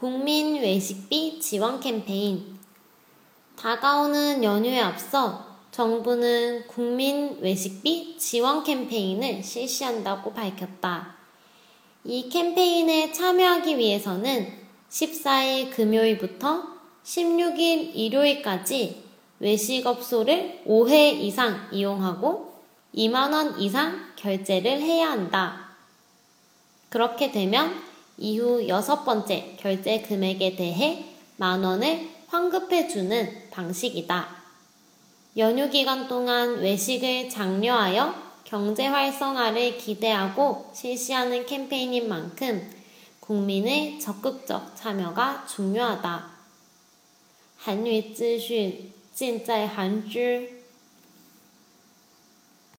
국민 외식비 지원 캠페인. 다가오는 연휴에 앞서 정부는 국민 외식비 지원 캠페인을 실시한다고 밝혔다. 이 캠페인에 참여하기 위해서는 14일 금요일부터 16일 일요일까지 외식업소를 5회 이상 이용하고 2만원 이상 결제를 해야 한다. 그렇게 되면 이후 여섯 번째 결제 금액에 대해 만원을 환급해주는 방식이다. 연휴 기간 동안 외식을 장려하여 경제 활성화를 기대하고 실시하는 캠페인인 만큼 국민의 적극적 참여가 중요하다. 韩语资讯尽在韩知。